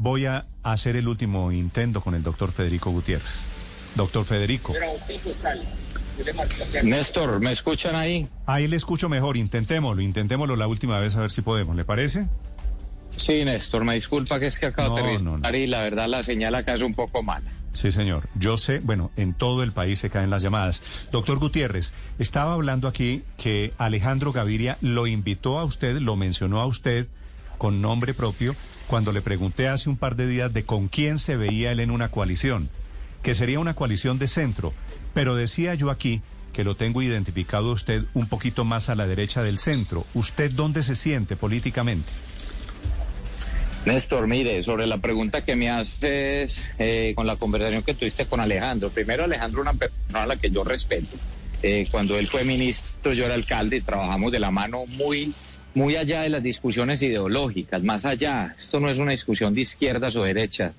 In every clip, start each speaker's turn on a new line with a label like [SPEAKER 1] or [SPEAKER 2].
[SPEAKER 1] voy a hacer el último intento con el doctor Federico Gutiérrez. Doctor Federico.
[SPEAKER 2] Néstor, ¿me escuchan ahí?
[SPEAKER 1] Ahí le escucho mejor, intentémoslo, intentémoslo la última vez a ver si podemos, ¿le parece?
[SPEAKER 2] Sí, Néstor, me disculpa que es que acabo de aterrizar y la verdad la señal acá es un poco mala.
[SPEAKER 1] Sí, señor. Yo sé, bueno, en todo el país se caen las llamadas. Doctor Gutiérrez, estaba hablando aquí que Alejandro Gaviria lo invitó a usted, lo mencionó a usted con nombre propio cuando le pregunté hace un par de días de con quién se veía él en una coalición, que sería una coalición de centro. Pero decía yo aquí que lo tengo identificado usted un poquito más a la derecha del centro. ¿Usted dónde se siente políticamente?
[SPEAKER 2] Néstor, mire, sobre la pregunta que me haces eh, con la conversación que tuviste con Alejandro. Primero, Alejandro, una persona a la que yo respeto. Eh, cuando él fue ministro, yo era alcalde y trabajamos de la mano muy, muy allá de las discusiones ideológicas, más allá. Esto no es una discusión de izquierdas o derechas.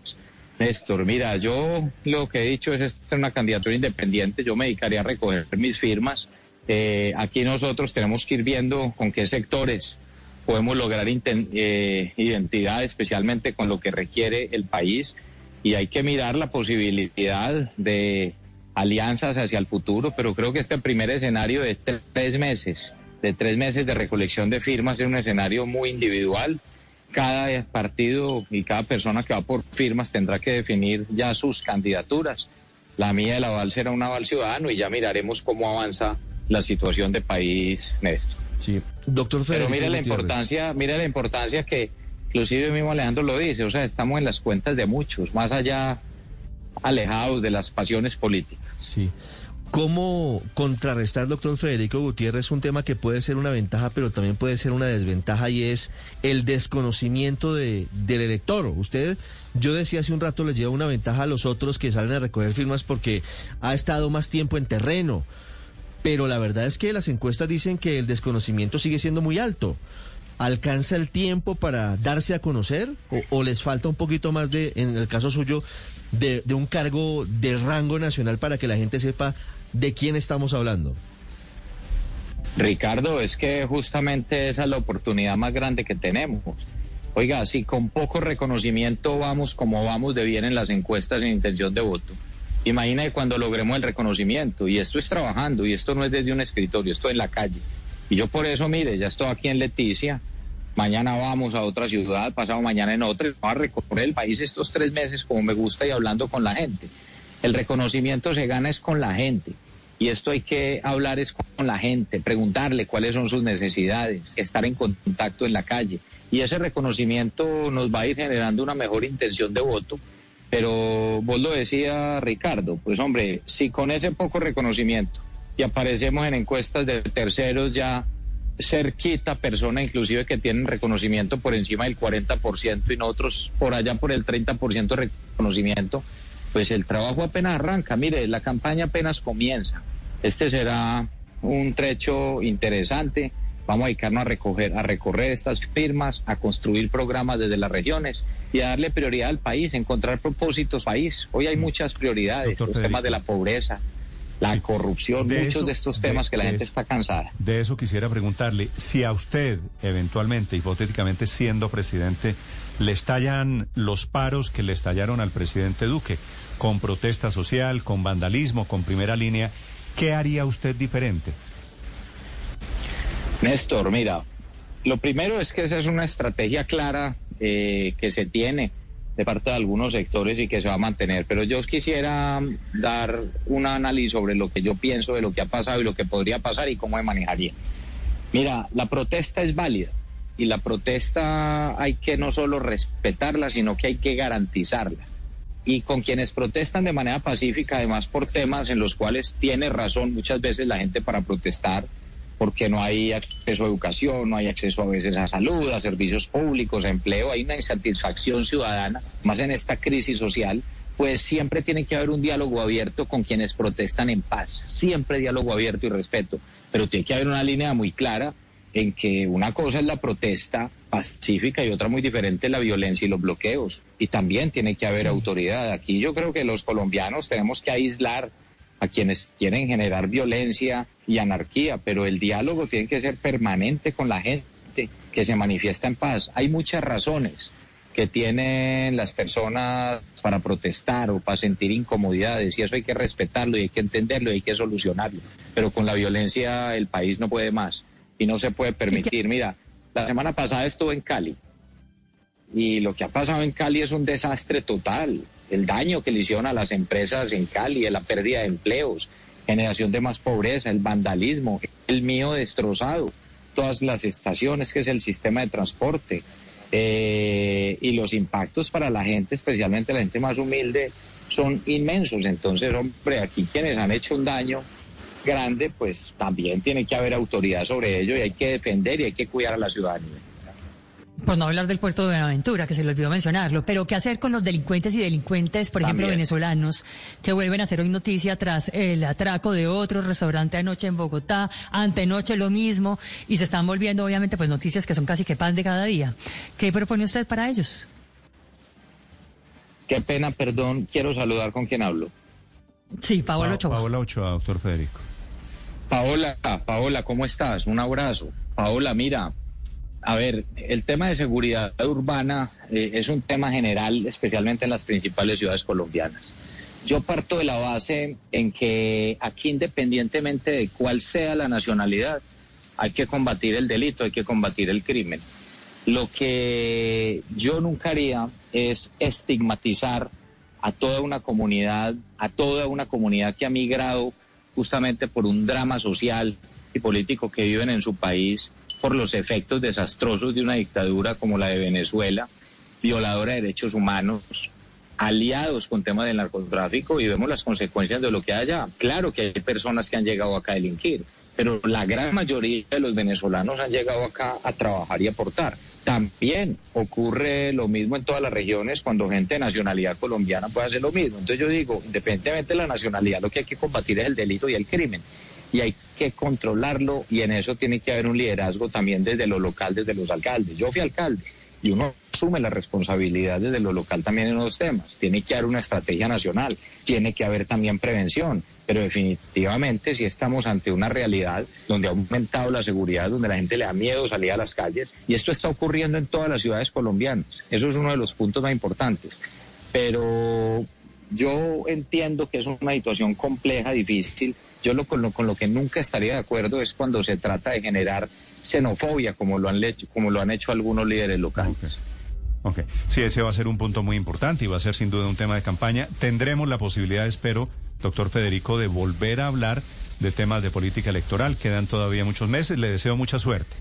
[SPEAKER 2] Néstor, mira, yo lo que he dicho es hacer una candidatura independiente. Yo me dedicaría a recoger mis firmas. Eh, aquí nosotros tenemos que ir viendo con qué sectores podemos lograr eh, identidad, especialmente con lo que requiere el país, y hay que mirar la posibilidad de alianzas hacia el futuro, pero creo que este primer escenario de tres meses, de tres meses de recolección de firmas, es un escenario muy individual. Cada partido y cada persona que va por firmas tendrá que definir ya sus candidaturas. La mía de la Val será un aval ciudadano y ya miraremos cómo avanza la situación de país, Néstor.
[SPEAKER 1] Sí, doctor
[SPEAKER 2] Pero mire la importancia, mire la importancia que inclusive mismo Alejandro lo dice, o sea, estamos en las cuentas de muchos, más allá alejados de las pasiones políticas.
[SPEAKER 1] Sí. ¿Cómo contrarrestar, doctor Federico Gutiérrez, un tema que puede ser una ventaja, pero también puede ser una desventaja, y es el desconocimiento de, del elector? Usted, yo decía hace un rato, les lleva una ventaja a los otros que salen a recoger firmas porque ha estado más tiempo en terreno pero la verdad es que las encuestas dicen que el desconocimiento sigue siendo muy alto. ¿Alcanza el tiempo para darse a conocer o, les falta un poquito más de, en el caso suyo, de, un cargo de rango nacional para que la gente sepa de quién estamos hablando?
[SPEAKER 2] Ricardo, es que justamente esa es la oportunidad más grande que tenemos. Oiga, si con poco reconocimiento vamos como vamos de bien en las encuestas en intención de voto, Imagina cuando logremos el reconocimiento, y esto es trabajando, y esto no es desde un escritorio, esto es en la calle. Y yo por eso, mire, ya estoy aquí en Leticia, mañana vamos a otra ciudad, pasado mañana en otra, y vamos a recorrer el país estos tres meses como me gusta y hablando con la gente. El reconocimiento se gana es con la gente. Y esto hay que hablar es con la gente, preguntarle cuáles son sus necesidades, estar en contacto en la calle. Y ese reconocimiento nos va a ir generando una mejor intención de voto pero vos lo decía Ricardo, pues hombre, si con ese poco reconocimiento y aparecemos en encuestas de terceros ya cerquita personas inclusive que tienen reconocimiento por encima del 40% y nosotros por allá por el 30% de reconocimiento, pues el trabajo apenas arranca. Mire, la campaña apenas comienza. Este será un trecho interesante Vamos a dedicarnos a, recoger, a recorrer estas firmas, a construir programas desde las regiones y a darle prioridad al país, encontrar propósitos país. Hoy hay mm. muchas prioridades, los temas de la pobreza, la corrupción, muchos de estos temas que la gente está cansada.
[SPEAKER 1] De eso quisiera preguntarle, si a usted, eventualmente, hipotéticamente siendo presidente, le estallan los paros que le estallaron al presidente Duque, con protesta social, con vandalismo, con primera línea, ¿qué haría usted diferente?
[SPEAKER 2] Néstor, mira, lo primero es que esa es una estrategia clara eh, que se tiene de parte de algunos sectores y que se va a mantener. Pero yo quisiera dar un análisis sobre lo que yo pienso de lo que ha pasado y lo que podría pasar y cómo me manejaría. Mira, la protesta es válida y la protesta hay que no solo respetarla, sino que hay que garantizarla. Y con quienes protestan de manera pacífica, además por temas en los cuales tiene razón muchas veces la gente para protestar, porque no hay acceso a educación, no hay acceso a veces a salud, a servicios públicos, a empleo, hay una insatisfacción ciudadana, más en esta crisis social, pues siempre tiene que haber un diálogo abierto con quienes protestan en paz, siempre diálogo abierto y respeto, pero tiene que haber una línea muy clara en que una cosa es la protesta pacífica y otra muy diferente la violencia y los bloqueos. Y también tiene que haber autoridad. Aquí yo creo que los colombianos tenemos que aislar a quienes quieren generar violencia y anarquía, pero el diálogo tiene que ser permanente con la gente que se manifiesta en paz. Hay muchas razones que tienen las personas para protestar o para sentir incomodidades y eso hay que respetarlo y hay que entenderlo y hay que solucionarlo. Pero con la violencia el país no puede más y no se puede permitir. Mira, la semana pasada estuve en Cali y lo que ha pasado en Cali es un desastre total. El daño que le hicieron a las empresas en Cali, la pérdida de empleos, generación de más pobreza, el vandalismo, el mío destrozado, todas las estaciones que es el sistema de transporte, eh, y los impactos para la gente, especialmente la gente más humilde, son inmensos. Entonces, hombre, aquí quienes han hecho un daño grande, pues también tiene que haber autoridad sobre ello y hay que defender y hay que cuidar a la ciudadanía.
[SPEAKER 3] Por no hablar del puerto de Buenaventura, que se le olvidó mencionarlo, pero ¿qué hacer con los delincuentes y delincuentes, por ejemplo, venezolanos, que vuelven a hacer hoy noticia tras el atraco de otro restaurante anoche en Bogotá, antenoche lo mismo, y se están volviendo, obviamente, pues noticias que son casi que pan de cada día? ¿Qué propone usted para ellos?
[SPEAKER 2] Qué pena, perdón, quiero saludar con quien hablo.
[SPEAKER 3] Sí, Paola Ochoa.
[SPEAKER 4] Paola Ochoa, doctor Federico.
[SPEAKER 2] Paola, Paola, ¿cómo estás? Un abrazo. Paola, mira, a ver, el tema de seguridad urbana eh, es un tema general, especialmente en las principales ciudades colombianas. Yo parto de la base en que aquí, independientemente de cuál sea la nacionalidad, hay que combatir el delito, hay que combatir el crimen. Lo que yo nunca haría es estigmatizar a toda una comunidad, a toda una comunidad que ha migrado justamente por un drama social y político que viven en su país por los efectos desastrosos de una dictadura como la de Venezuela, violadora de derechos humanos, aliados con temas del narcotráfico y vemos las consecuencias de lo que haya. Claro que hay personas que han llegado acá a delinquir, pero la gran mayoría de los venezolanos han llegado acá a trabajar y aportar. También ocurre lo mismo en todas las regiones cuando gente de nacionalidad colombiana puede hacer lo mismo. Entonces yo digo, independientemente de la nacionalidad, lo que hay que combatir es el delito y el crimen y hay que controlarlo y en eso tiene que haber un liderazgo también desde lo local, desde los alcaldes. Yo fui alcalde y uno asume la responsabilidad desde lo local también en los temas. Tiene que haber una estrategia nacional, tiene que haber también prevención, pero definitivamente si estamos ante una realidad donde ha aumentado la seguridad, donde la gente le da miedo salir a las calles y esto está ocurriendo en todas las ciudades colombianas. Eso es uno de los puntos más importantes. Pero yo entiendo que es una situación compleja, difícil. Yo lo, con, lo, con lo que nunca estaría de acuerdo es cuando se trata de generar xenofobia, como lo han hecho, como lo han hecho algunos líderes locales.
[SPEAKER 4] ok, sí, ese va a ser un punto muy importante y va a ser sin duda un tema de campaña. Tendremos la posibilidad, espero, doctor Federico, de volver a hablar de temas de política electoral. Quedan todavía muchos meses. Le deseo mucha suerte.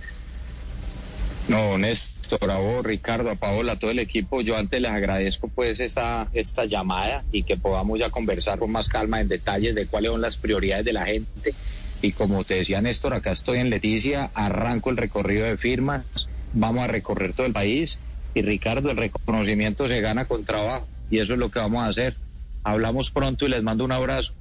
[SPEAKER 2] No, Néstor, a vos, Ricardo, a Paola, a todo el equipo, yo antes les agradezco pues esta, esta llamada y que podamos ya conversar con más calma en detalles de cuáles son las prioridades de la gente. Y como te decía Néstor, acá estoy en Leticia, arranco el recorrido de firmas, vamos a recorrer todo el país y Ricardo, el reconocimiento se gana con trabajo y eso es lo que vamos a hacer. Hablamos pronto y les mando un abrazo.